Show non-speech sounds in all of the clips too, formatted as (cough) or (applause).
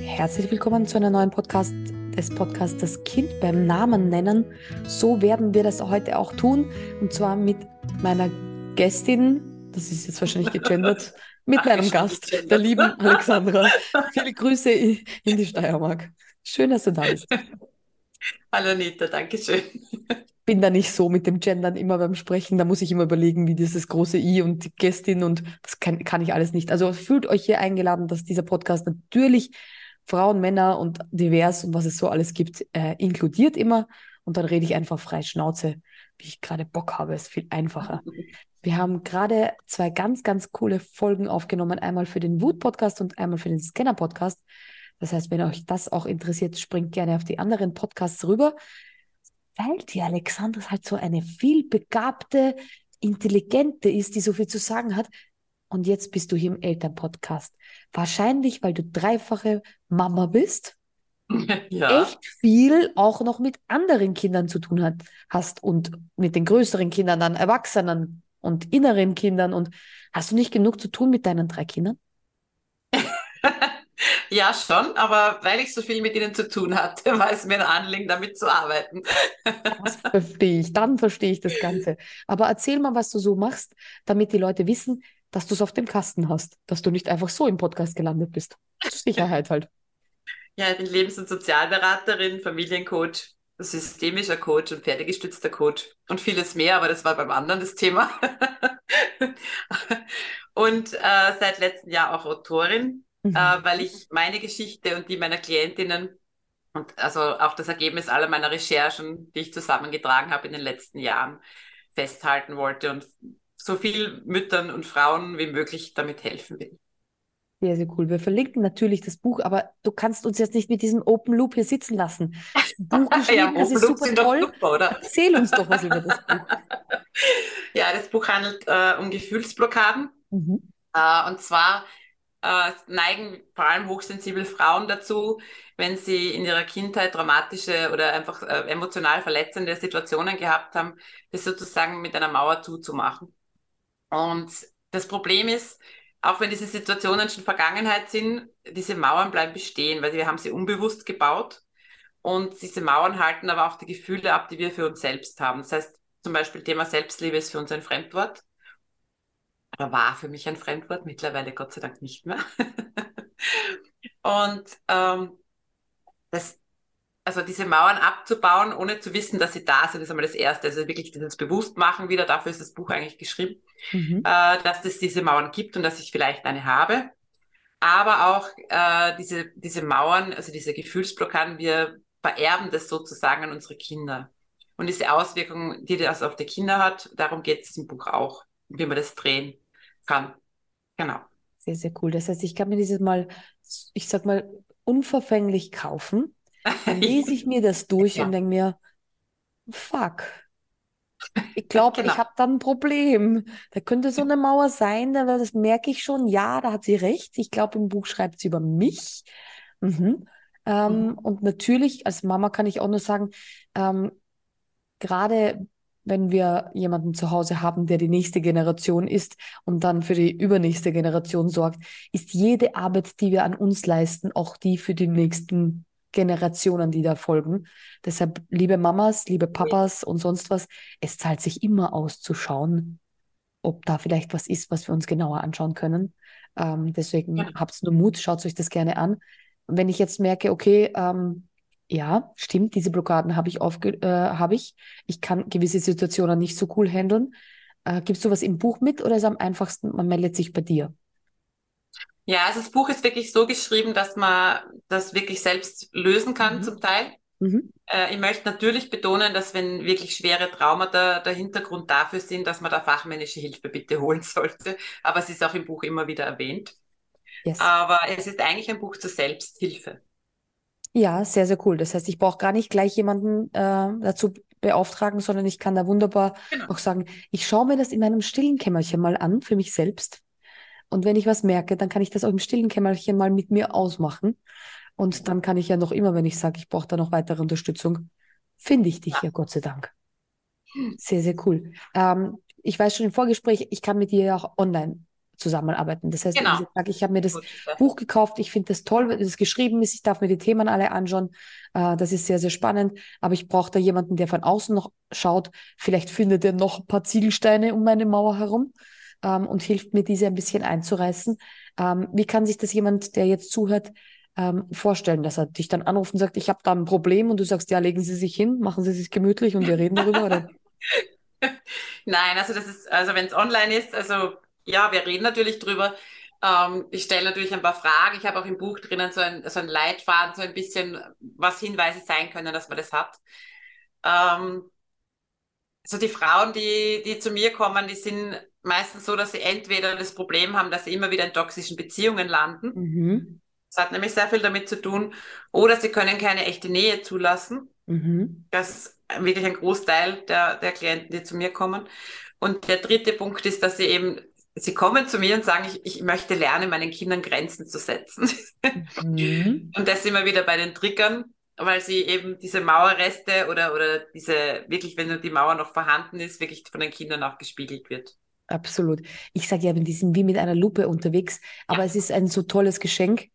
Herzlich willkommen zu einer neuen Podcast des Podcasts Das Kind beim Namen nennen. So werden wir das heute auch tun und zwar mit meiner Gästin, das ist jetzt wahrscheinlich gegendert, (laughs) mit meinem Gast, der lieben Alexandra. Viele Grüße in die Steiermark. Schön, dass du da bist. (laughs) Hallo Anita, danke schön. Bin da nicht so mit dem Gendern immer beim Sprechen. Da muss ich immer überlegen, wie dieses große I und die Gästin und das kann, kann ich alles nicht. Also fühlt euch hier eingeladen, dass dieser Podcast natürlich Frauen, Männer und divers und was es so alles gibt, äh, inkludiert immer. Und dann rede ich einfach frei Schnauze, wie ich gerade Bock habe. Ist viel einfacher. Wir haben gerade zwei ganz, ganz coole Folgen aufgenommen. Einmal für den Wut-Podcast und einmal für den Scanner-Podcast. Das heißt, wenn euch das auch interessiert, springt gerne auf die anderen Podcasts rüber. Weil die Alexandra halt so eine vielbegabte, intelligente ist, die so viel zu sagen hat. Und jetzt bist du hier im Elternpodcast. Wahrscheinlich, weil du dreifache Mama bist. (laughs) Ja. Echt viel auch noch mit anderen Kindern zu tun hat, hast und mit den größeren Kindern, dann Erwachsenen und inneren Kindern. Und hast du nicht genug zu tun mit deinen drei Kindern? Ja, schon, aber weil ich so viel mit ihnen zu tun hatte, (laughs) war es mir ein Anliegen, damit zu arbeiten. Das verstehe ich, dann verstehe ich das Ganze. Aber erzähl mal, was du so machst, damit die Leute wissen, dass du es auf dem Kasten hast, dass du nicht einfach so im Podcast gelandet bist. Zur Sicherheit halt. (laughs) Ja, ich bin Lebens- und Sozialberaterin, Familiencoach, systemischer Coach und pferdegestützter Coach und vieles mehr, aber das war beim anderen das Thema. (laughs) und äh, seit letztem Jahr auch Autorin mhm. äh, weil ich meine Geschichte und die meiner Klientinnen und also auch das Ergebnis aller meiner Recherchen, die ich zusammengetragen habe in den letzten Jahren, festhalten wollte und so viel Müttern und Frauen wie möglich damit helfen will. Sehr, sehr cool. Wir verlinken natürlich das Buch, aber du kannst uns jetzt nicht mit diesem Open Loop hier sitzen lassen. (laughs) Buch geschrieben, ja, das ist super toll. Super, oder? Erzähl uns doch was über das (laughs) Buch. Ja, das Buch handelt äh, um Gefühlsblockaden. Mhm. Äh, und zwar äh, neigen vor allem hochsensible Frauen dazu, wenn sie in ihrer Kindheit dramatische oder einfach äh, emotional verletzende Situationen gehabt haben, das sozusagen mit einer Mauer zuzumachen. Und das Problem ist, auch wenn diese Situationen schon Vergangenheit sind, diese Mauern bleiben bestehen, weil wir haben sie unbewusst gebaut. Und diese Mauern halten aber auch die Gefühle ab, die wir für uns selbst haben. Das heißt, zum Beispiel Thema Selbstliebe ist für uns ein Fremdwort oder war für mich ein Fremdwort, mittlerweile Gott sei Dank nicht mehr. (laughs) und ähm, das, also diese Mauern abzubauen, ohne zu wissen, dass sie da sind, ist einmal das Erste. Also wirklich dieses Bewusstmachen wieder, dafür ist das Buch eigentlich geschrieben, mhm. äh, dass es diese Mauern gibt und dass ich vielleicht eine habe. Aber auch äh, diese, diese Mauern, also diese Gefühlsblockaden, wir vererben das sozusagen an unsere Kinder. Und diese Auswirkungen, die das auf die Kinder hat, darum geht es im Buch auch, wie wir das drehen kann. Genau. Sehr, sehr cool. Das heißt, ich kann mir dieses Mal, ich sag mal, unverfänglich kaufen. Dann (laughs) lese ich mir das durch ja. und denke mir, fuck. Ich glaube, genau. ich habe da ein Problem. Da könnte so eine Mauer sein, aber das merke ich schon. Ja, da hat sie recht. Ich glaube, im Buch schreibt sie über mich. Mhm. Ähm, mhm. Und natürlich, als Mama kann ich auch nur sagen, ähm, gerade wenn wir jemanden zu Hause haben, der die nächste Generation ist und dann für die übernächste Generation sorgt, ist jede Arbeit, die wir an uns leisten, auch die für die nächsten Generationen, die da folgen. Deshalb, liebe Mamas, liebe Papas und sonst was, es zahlt sich immer aus zu schauen, ob da vielleicht was ist, was wir uns genauer anschauen können. Ähm, deswegen ja. habt nur Mut, schaut euch das gerne an. Wenn ich jetzt merke, okay, ähm, ja, stimmt, diese Blockaden habe ich, aufge äh, hab ich. Ich kann gewisse Situationen nicht so cool handeln. Äh, Gibst du was im Buch mit oder ist es am einfachsten, man meldet sich bei dir? Ja, also das Buch ist wirklich so geschrieben, dass man das wirklich selbst lösen kann mhm. zum Teil. Mhm. Äh, ich möchte natürlich betonen, dass wenn wirklich schwere Traumata der Hintergrund dafür sind, dass man da fachmännische Hilfe bitte holen sollte. Aber es ist auch im Buch immer wieder erwähnt. Yes. Aber es ist eigentlich ein Buch zur Selbsthilfe. Ja, sehr, sehr cool. Das heißt, ich brauche gar nicht gleich jemanden äh, dazu beauftragen, sondern ich kann da wunderbar genau. auch sagen, ich schaue mir das in meinem stillen Kämmerchen mal an für mich selbst. Und wenn ich was merke, dann kann ich das auch im stillen Kämmerchen mal mit mir ausmachen. Und dann kann ich ja noch immer, wenn ich sage, ich brauche da noch weitere Unterstützung, finde ich dich ja, Gott sei Dank. Sehr, sehr cool. Ähm, ich weiß schon im Vorgespräch, ich kann mit dir ja auch online zusammenarbeiten. Das heißt, genau. ich, ich habe mir das Gut, Buch gekauft, ich finde das toll, dass es geschrieben ist, ich darf mir die Themen alle anschauen. Äh, das ist sehr, sehr spannend. Aber ich brauche da jemanden, der von außen noch schaut. Vielleicht findet er noch ein paar Ziegelsteine um meine Mauer herum ähm, und hilft mir, diese ein bisschen einzureißen. Ähm, wie kann sich das jemand, der jetzt zuhört, ähm, vorstellen, dass er dich dann anruft und sagt, ich habe da ein Problem und du sagst, ja, legen Sie sich hin, machen Sie sich gemütlich und wir reden darüber? (laughs) Nein, also das ist, also wenn es online ist, also ja, wir reden natürlich drüber. Ähm, ich stelle natürlich ein paar Fragen. Ich habe auch im Buch drinnen so ein, so ein Leitfaden, so ein bisschen, was Hinweise sein können, dass man das hat. Ähm, so die Frauen, die, die zu mir kommen, die sind meistens so, dass sie entweder das Problem haben, dass sie immer wieder in toxischen Beziehungen landen. Mhm. Das hat nämlich sehr viel damit zu tun. Oder sie können keine echte Nähe zulassen. Mhm. Das ist wirklich ein Großteil der, der Klienten, die zu mir kommen. Und der dritte Punkt ist, dass sie eben sie kommen zu mir und sagen, ich, ich möchte lernen, meinen Kindern Grenzen zu setzen. Mhm. (laughs) Und das immer wieder bei den Triggern, weil sie eben diese Mauerreste oder, oder diese, wirklich, wenn die Mauer noch vorhanden ist, wirklich von den Kindern auch gespiegelt wird. Absolut. Ich sage ja, die sind wie mit einer Lupe unterwegs, aber ja. es ist ein so tolles Geschenk,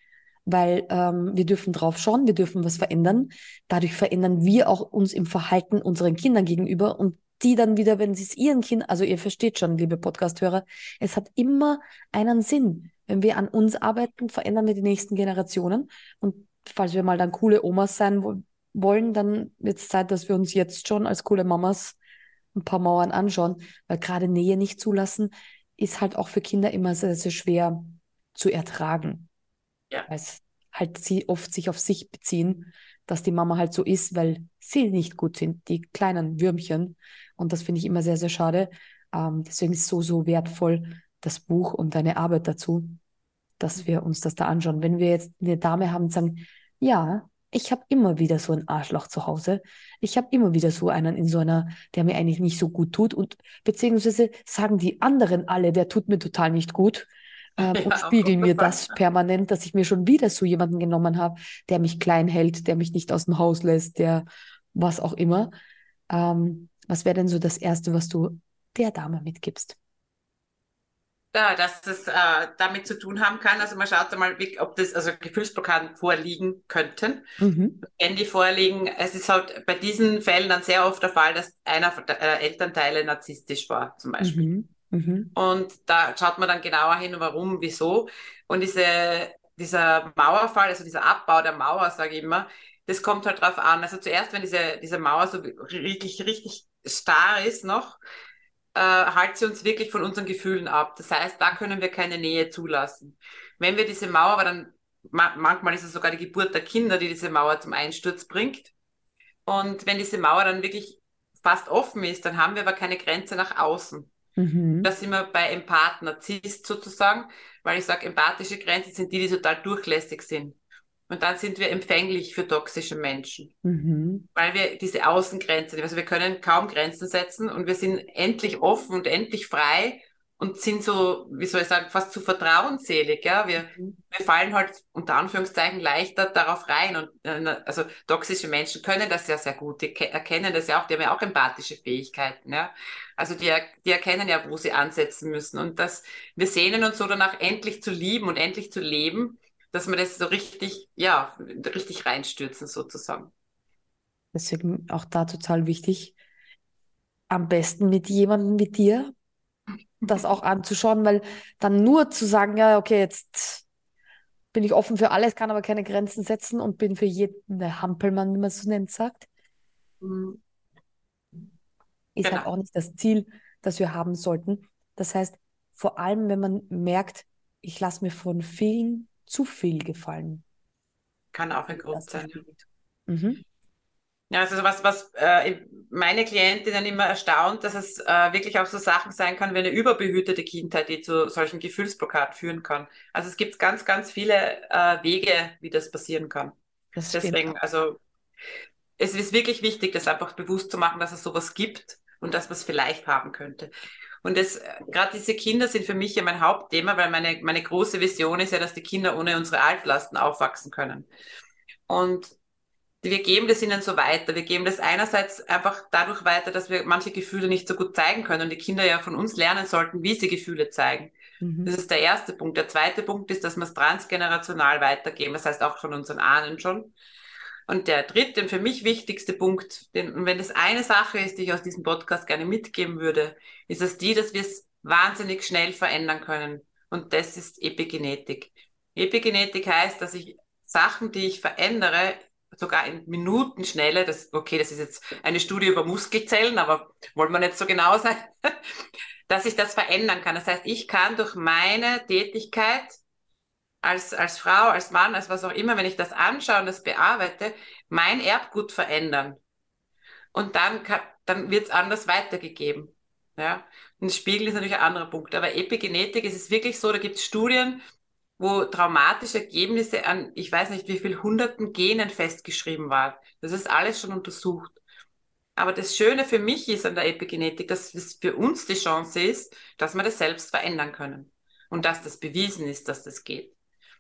weil ähm, wir dürfen drauf schauen, wir dürfen was verändern. Dadurch verändern wir auch uns im Verhalten unseren Kindern gegenüber und die dann wieder, wenn sie es ihren Kindern, also ihr versteht schon, liebe Podcast-Hörer, es hat immer einen Sinn. Wenn wir an uns arbeiten, verändern wir die nächsten Generationen. Und falls wir mal dann coole Omas sein wo wollen, dann wird es Zeit, dass wir uns jetzt schon als coole Mamas ein paar Mauern anschauen, weil gerade Nähe nicht zulassen, ist halt auch für Kinder immer sehr, sehr schwer zu ertragen. Ja. Weil es halt sie oft sich auf sich beziehen, dass die Mama halt so ist, weil sie nicht gut sind, die kleinen Würmchen. Und das finde ich immer sehr, sehr schade. Ähm, deswegen ist so, so wertvoll, das Buch und deine Arbeit dazu, dass wir uns das da anschauen. Wenn wir jetzt eine Dame haben und sagen, ja, ich habe immer wieder so ein Arschloch zu Hause. Ich habe immer wieder so einen in so einer, der mir eigentlich nicht so gut tut. Und beziehungsweise sagen die anderen alle, der tut mir total nicht gut. (laughs) Ähm, ja, und spiegeln mir das permanent, dass ich mir schon wieder so jemanden genommen habe, der mich klein hält, der mich nicht aus dem Haus lässt, der was auch immer. Ähm, was wäre denn so das Erste, was du der Dame mitgibst? Ja, dass das äh, damit zu tun haben kann. Also man schaut einmal, ob das, also Gefühlsblockaden vorliegen könnten. Mhm. Wenn die vorliegen, es ist halt bei diesen Fällen dann sehr oft der Fall, dass einer der äh, Elternteile narzisstisch war, zum Beispiel. Mhm. Mhm. Und da schaut man dann genauer hin, warum, wieso. Und diese, dieser Mauerfall, also dieser Abbau der Mauer, sage ich immer, das kommt halt drauf an. Also zuerst, wenn diese, diese Mauer so wirklich richtig starr ist noch, äh, halt sie uns wirklich von unseren Gefühlen ab. Das heißt, da können wir keine Nähe zulassen. Wenn wir diese Mauer, aber dann ma manchmal ist es sogar die Geburt der Kinder, die diese Mauer zum Einsturz bringt. Und wenn diese Mauer dann wirklich fast offen ist, dann haben wir aber keine Grenze nach außen. Mhm. Das sind wir bei Empath, Narzisst sozusagen, weil ich sage, empathische Grenzen sind die, die total durchlässig sind. Und dann sind wir empfänglich für toxische Menschen, mhm. weil wir diese Außengrenzen, also wir können kaum Grenzen setzen und wir sind endlich offen und endlich frei und sind so, wie soll ich sagen, fast zu vertrauensselig. Ja? Wir, mhm. wir fallen halt unter Anführungszeichen leichter darauf rein. Und äh, also toxische Menschen können das ja sehr gut. Die erkennen das ja auch, die haben ja auch empathische Fähigkeiten. Ja? Also die, die erkennen ja, wo sie ansetzen müssen. Und das, wir sehnen uns so danach, endlich zu lieben und endlich zu leben dass wir das so richtig, ja, richtig reinstürzen sozusagen. Deswegen auch da total wichtig, am besten mit jemandem wie dir das auch anzuschauen, weil dann nur zu sagen, ja, okay, jetzt bin ich offen für alles, kann aber keine Grenzen setzen und bin für jeden der Hampelmann, wie man es so nennt, sagt, mhm. ist halt genau. halt auch nicht das Ziel, das wir haben sollten. Das heißt, vor allem, wenn man merkt, ich lasse mir von vielen zu viel gefallen. Kann auch ein Grund sein. Mhm. Ja, also was, was äh, meine Klientinnen immer erstaunt, dass es äh, wirklich auch so Sachen sein kann wie eine überbehütete Kindheit, die zu solchen Gefühlsblockaden führen kann. Also es gibt ganz, ganz viele äh, Wege, wie das passieren kann. Das Deswegen, also es ist wirklich wichtig, das einfach bewusst zu machen, dass es sowas gibt und dass man es vielleicht haben könnte. Und das, gerade diese Kinder sind für mich ja mein Hauptthema, weil meine, meine große Vision ist ja, dass die Kinder ohne unsere Altlasten aufwachsen können. Und wir geben das ihnen so weiter. Wir geben das einerseits einfach dadurch weiter, dass wir manche Gefühle nicht so gut zeigen können und die Kinder ja von uns lernen sollten, wie sie Gefühle zeigen. Mhm. Das ist der erste Punkt. Der zweite Punkt ist, dass wir es transgenerational weitergeben. Das heißt auch von unseren Ahnen schon. Und der dritte und für mich wichtigste Punkt, den, und wenn das eine Sache ist, die ich aus diesem Podcast gerne mitgeben würde, ist es die, dass wir es wahnsinnig schnell verändern können. Und das ist Epigenetik. Epigenetik heißt, dass ich Sachen, die ich verändere, sogar in Minutenschnelle, das, okay, das ist jetzt eine Studie über Muskelzellen, aber wollen wir nicht so genau sein, (laughs) dass ich das verändern kann. Das heißt, ich kann durch meine Tätigkeit als, als Frau, als Mann, als was auch immer, wenn ich das anschaue und das bearbeite, mein Erbgut verändern. Und dann, dann wird es anders weitergegeben. Ja? Und Spiegel ist natürlich ein anderer Punkt. Aber Epigenetik ist es wirklich so, da gibt es Studien, wo traumatische Ergebnisse an, ich weiß nicht wie viel hunderten Genen festgeschrieben waren. Das ist alles schon untersucht. Aber das Schöne für mich ist an der Epigenetik, dass es für uns die Chance ist, dass wir das selbst verändern können. Und dass das bewiesen ist, dass das geht.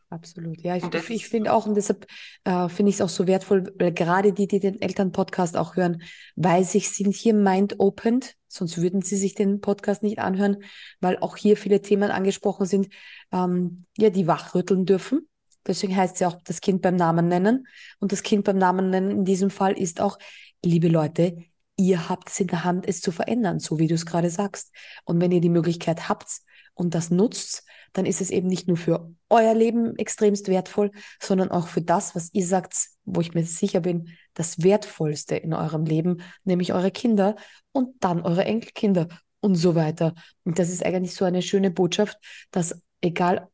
Absolut, ja. Ich, ich finde auch, und deshalb äh, finde ich es auch so wertvoll, weil gerade die, die den Elternpodcast auch hören, weiß ich, sind hier mind-opened, sonst würden sie sich den Podcast nicht anhören, weil auch hier viele Themen angesprochen sind, ähm, ja, die wachrütteln dürfen. Deswegen heißt es ja auch das Kind beim Namen nennen. Und das Kind beim Namen nennen in diesem Fall ist auch, liebe Leute, ihr habt es in der Hand, es zu verändern, so wie du es gerade sagst. Und wenn ihr die Möglichkeit habt und das nutzt, dann ist es eben nicht nur für euer Leben extremst wertvoll, sondern auch für das, was ihr sagt, wo ich mir sicher bin, das Wertvollste in eurem Leben, nämlich eure Kinder und dann eure Enkelkinder und so weiter. Und das ist eigentlich so eine schöne Botschaft, dass egal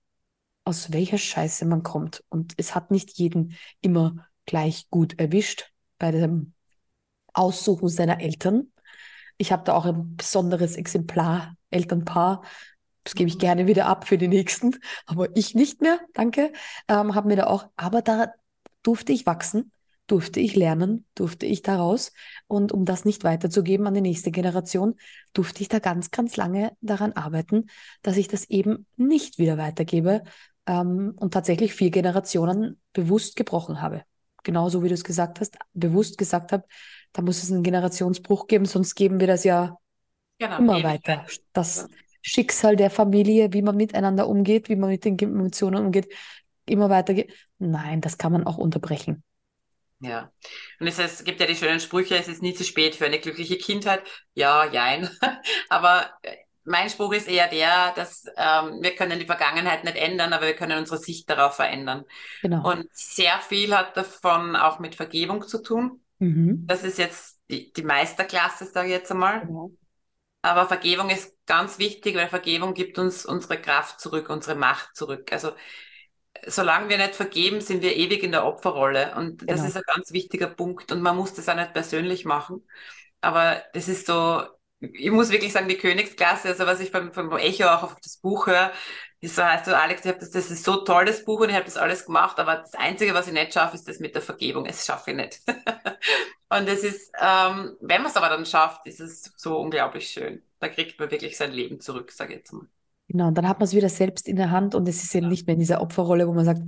aus welcher Scheiße man kommt, und es hat nicht jeden immer gleich gut erwischt bei dem Aussuchen seiner Eltern. Ich habe da auch ein besonderes Exemplar Elternpaar, das gebe ich gerne wieder ab für die nächsten, aber ich nicht mehr, danke. Ähm, habe mir da auch, aber da durfte ich wachsen, durfte ich lernen, durfte ich daraus. Und um das nicht weiterzugeben an die nächste Generation, durfte ich da ganz, ganz lange daran arbeiten, dass ich das eben nicht wieder weitergebe ähm, und tatsächlich vier Generationen bewusst gebrochen habe. Genauso wie du es gesagt hast, bewusst gesagt habe, da muss es einen Generationsbruch geben, sonst geben wir das ja genau, immer weiter. Das, Schicksal der Familie, wie man miteinander umgeht, wie man mit den Emotionen umgeht, immer weitergeht. Nein, das kann man auch unterbrechen. Ja, und es, es gibt ja die schönen Sprüche, es ist nie zu spät für eine glückliche Kindheit. Ja, jein. (laughs) Aber äh, mein Spruch ist eher der, dass ähm, wir können die Vergangenheit nicht ändern, aber wir können unsere Sicht darauf verändern. Genau. Und sehr viel hat davon auch mit Vergebung zu tun. Mhm. Das ist jetzt die, die Meisterklasse, sage ich jetzt einmal. Genau. Aber Vergebung ist ganz wichtig, weil Vergebung gibt uns unsere Kraft zurück, unsere Macht zurück. Also solange wir nicht vergeben, sind wir ewig in der Opferrolle. Und genau. das ist ein ganz wichtiger Punkt. Und man muss das auch nicht persönlich machen. Aber das ist so, ich muss wirklich sagen, die Königsklasse, also was ich beim, beim Echo auch auf das Buch höre, ist so heißt du, Alex, ich hab das, das ist so toll, das Buch, und ich habe das alles gemacht, aber das Einzige, was ich nicht schaffe, ist das mit der Vergebung. Es schaffe ich nicht. (laughs) und es ist, ähm, wenn man es aber dann schafft, ist es so unglaublich schön. Da kriegt man wirklich sein Leben zurück, sage ich jetzt mal. Genau, und dann hat man es wieder selbst in der Hand und es ist eben ja. nicht mehr in dieser Opferrolle, wo man sagt,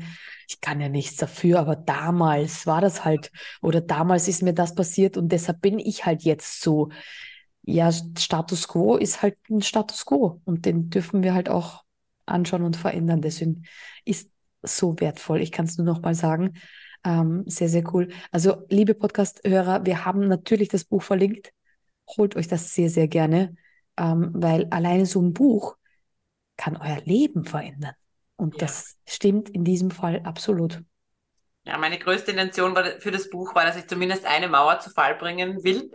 ich kann ja nichts dafür, aber damals war das halt oder damals ist mir das passiert und deshalb bin ich halt jetzt so. Ja, Status quo ist halt ein Status quo und den dürfen wir halt auch anschauen und verändern. Deswegen ist so wertvoll. Ich kann es nur noch mal sagen. Ähm, sehr, sehr cool. Also, liebe Podcast-Hörer, wir haben natürlich das Buch verlinkt. Holt euch das sehr, sehr gerne, ähm, weil alleine so ein Buch kann euer Leben verändern. Und ja. das stimmt in diesem Fall absolut. Ja, meine größte Intention war, für das Buch war, dass ich zumindest eine Mauer zu Fall bringen will.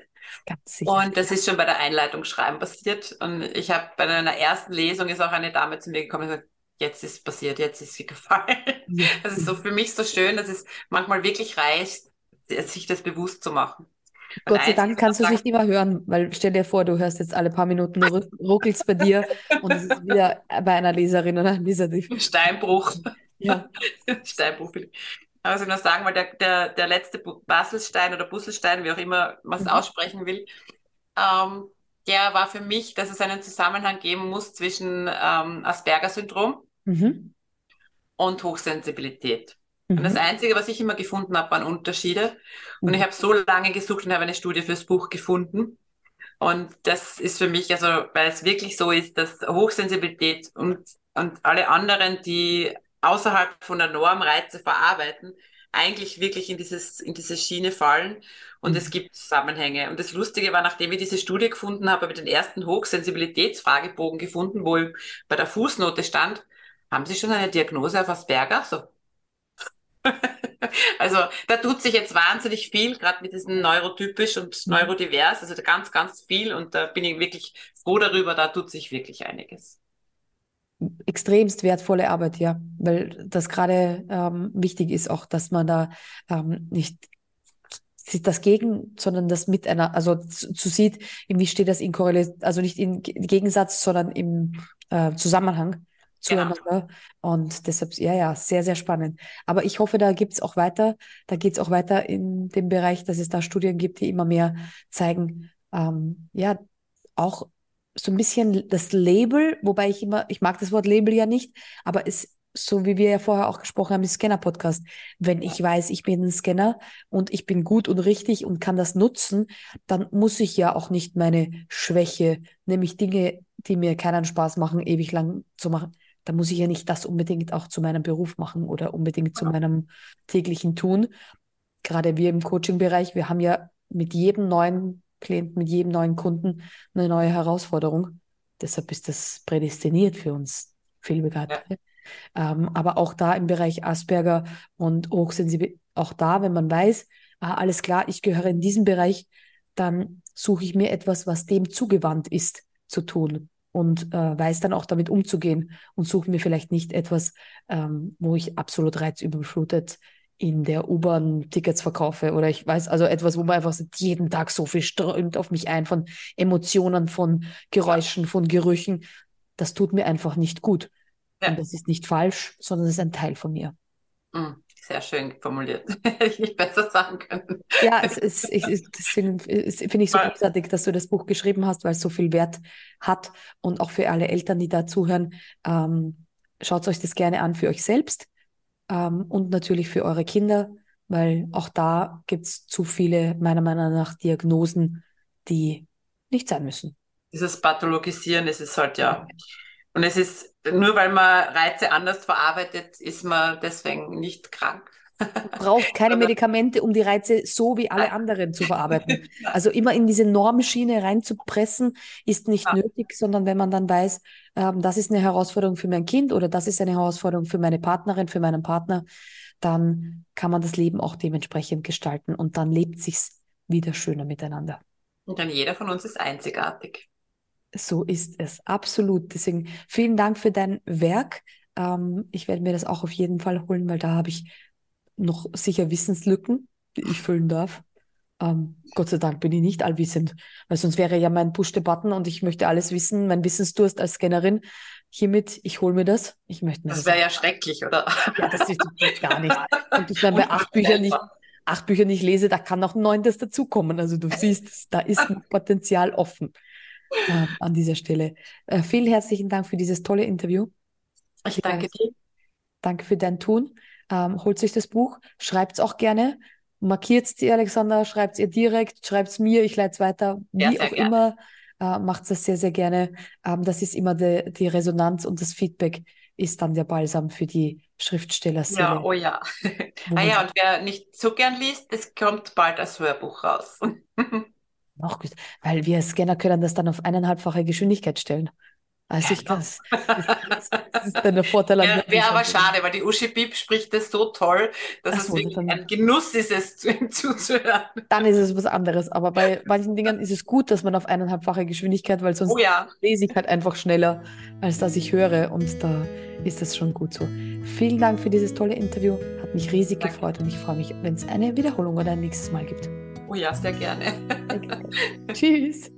Ganz sicher. Und das ist schon bei der Einleitung schreiben passiert. Und ich habe bei einer ersten Lesung ist auch eine Dame zu mir gekommen und gesagt, jetzt ist passiert, jetzt ist sie (laughs) gefallen. Ja. Das ist so für mich so schön, dass es manchmal wirklich reicht, sich das bewusst zu machen. Gott sei Dank kannst du es nicht immer hören, weil stell dir vor, du hörst jetzt alle paar Minuten ruckelst bei dir und es ist wieder bei einer Leserin oder einem Leser. Steinbruch. Ja. (laughs) Steinbruch. Also ich nur sagen, weil der, der, der letzte Baselstein oder Busselstein, wie auch immer man es mhm. aussprechen will, ähm, der war für mich, dass es einen Zusammenhang geben muss zwischen ähm, Asperger-Syndrom mhm. und Hochsensibilität. Mhm. Und das. Einzige, was ich immer gefunden habe, waren Unterschiede. Und ich mhm. habe so lange gesucht und habe eine Studie fürs Buch gefunden. Und das ist für mich, also weil es wirklich so ist, dass Hochsensibilität und und alle anderen, die außerhalb von der Norm Reize verarbeiten, eigentlich wirklich in, dieses, in diese Schiene fallen. Und mhm. es gibt Zusammenhänge. Und das Lustige war, nachdem ich diese Studie gefunden habe, habe ich den ersten Hochsensibilitätsfragebogen gefunden, wo bei der Fußnote stand, haben Sie schon eine Diagnose auf Asperger? So. (laughs) also da tut sich jetzt wahnsinnig viel, gerade mit diesen neurotypisch und mhm. neurodivers, also ganz, ganz viel. Und da bin ich wirklich froh darüber, da tut sich wirklich einiges extremst wertvolle Arbeit, ja, weil das gerade ähm, wichtig ist auch, dass man da ähm, nicht das gegen, sondern das mit einer, also zu, zu sieht, wie steht das in Korrelation, also nicht im Gegensatz, sondern im äh, Zusammenhang zueinander. Genau. Und deshalb, ja, ja, sehr, sehr spannend. Aber ich hoffe, da gibt es auch weiter, da geht es auch weiter in dem Bereich, dass es da Studien gibt, die immer mehr zeigen, ähm, ja, auch so ein bisschen das Label, wobei ich immer, ich mag das Wort Label ja nicht, aber es, so wie wir ja vorher auch gesprochen haben, ist Scanner-Podcast. Wenn ich weiß, ich bin ein Scanner und ich bin gut und richtig und kann das nutzen, dann muss ich ja auch nicht meine Schwäche, nämlich Dinge, die mir keinen Spaß machen, ewig lang zu machen. Da muss ich ja nicht das unbedingt auch zu meinem Beruf machen oder unbedingt zu meinem täglichen Tun. Gerade wir im Coaching-Bereich, wir haben ja mit jedem neuen Klient, mit jedem neuen Kunden eine neue Herausforderung. Deshalb ist das prädestiniert für uns Fehlbegabte. Ja. Ähm, aber auch da im Bereich Asperger und hochsensibel, auch da, wenn man weiß, ah, alles klar, ich gehöre in diesen Bereich, dann suche ich mir etwas, was dem zugewandt ist, zu tun und äh, weiß dann auch damit umzugehen und suche mir vielleicht nicht etwas, ähm, wo ich absolut reizüberflutet in der U-Bahn Tickets verkaufe oder ich weiß, also etwas, wo man einfach sagt, jeden Tag so viel strömt auf mich ein von Emotionen, von Geräuschen, von Gerüchen. Das tut mir einfach nicht gut. Ja. Und das ist nicht falsch, sondern es ist ein Teil von mir. Mm, sehr schön formuliert. (laughs) Hätte ich nicht besser sagen können. Ja, es ist, ich, das finde find ich so großartig, dass du das Buch geschrieben hast, weil es so viel Wert hat und auch für alle Eltern, die da zuhören. Ähm, schaut euch das gerne an für euch selbst ähm, und natürlich für eure Kinder, weil auch da gibt es zu viele, meiner Meinung nach, Diagnosen, die nicht sein müssen. Dieses Pathologisieren, es ist halt ja. Und es ist, nur weil man Reize anders verarbeitet, ist man deswegen nicht krank (laughs) braucht keine Medikamente, um die Reize so wie alle anderen zu verarbeiten. (laughs) Also immer in diese Normschiene reinzupressen, ist nicht ja. nötig, sondern wenn man dann weiß, ähm, das ist eine Herausforderung für mein Kind oder das ist eine Herausforderung für meine Partnerin, für meinen Partner, dann kann man das Leben auch dementsprechend gestalten und dann lebt sich's wieder schöner miteinander. Und dann jeder von uns ist einzigartig. So ist es, absolut. Deswegen vielen Dank für dein Werk. Ähm, ich werde mir das auch auf jeden Fall holen, weil da habe ich noch sicher Wissenslücken, die ich füllen darf. Ähm, Gott sei Dank bin ich nicht allwissend, weil sonst wäre ja mein Push-the-Button und ich möchte alles wissen, mein Wissensdurst als Scannerin. Hiermit, ich hole mir das. Ich möchte Das wäre ja schrecklich, oder? Ja, das ist gar nicht. Und ich dann bei acht (laughs) Büchern nicht, acht Bücher nicht lese, da kann noch ein neuntes dazukommen. Also du (laughs) siehst, da ist ein Potenzial offen äh, an dieser Stelle. Äh, vielen herzlichen Dank für dieses tolle Interview. Ich danke dir. Danke für dein Tun ähm, holt sich das Buch, schreibt es auch gerne, markiert es die Alexander, schreibt es ihr direkt, schreibt es mir, ich leite es weiter, wie ja, auch gerne. immer, äh, macht es sehr, sehr gerne. Ähm, das ist immer de, die Resonanz und das Feedback ist dann der Balsam für die Schriftsteller. Ja, oh ja. ah ja, und wer nicht so gern liest, es kommt bald als Hörbuch raus. (laughs) Noch gut, weil wir Scanner können das dann auf eineinhalbfache Geschwindigkeit stellen. Also ich das, das, das ist dann der Vorteil ja, Wäre aber schade, weil die Uschi Bib spricht das so toll, dass Ach es wirklich dann, ein Genuss ist, es zu ihm zuzuhören. Dann ist es was anderes. Aber bei manchen Dingen ist es gut, dass man auf eineinhalbfache Geschwindigkeit, weil sonst oh ja. lese ich halt einfach schneller, als dass ich höre. Und da ist das schon gut so. Vielen Dank für dieses tolle Interview. Hat mich riesig Danke. gefreut und ich freue mich, wenn es eine Wiederholung oder ein nächstes Mal gibt. Oh ja, sehr gerne. Tschüss.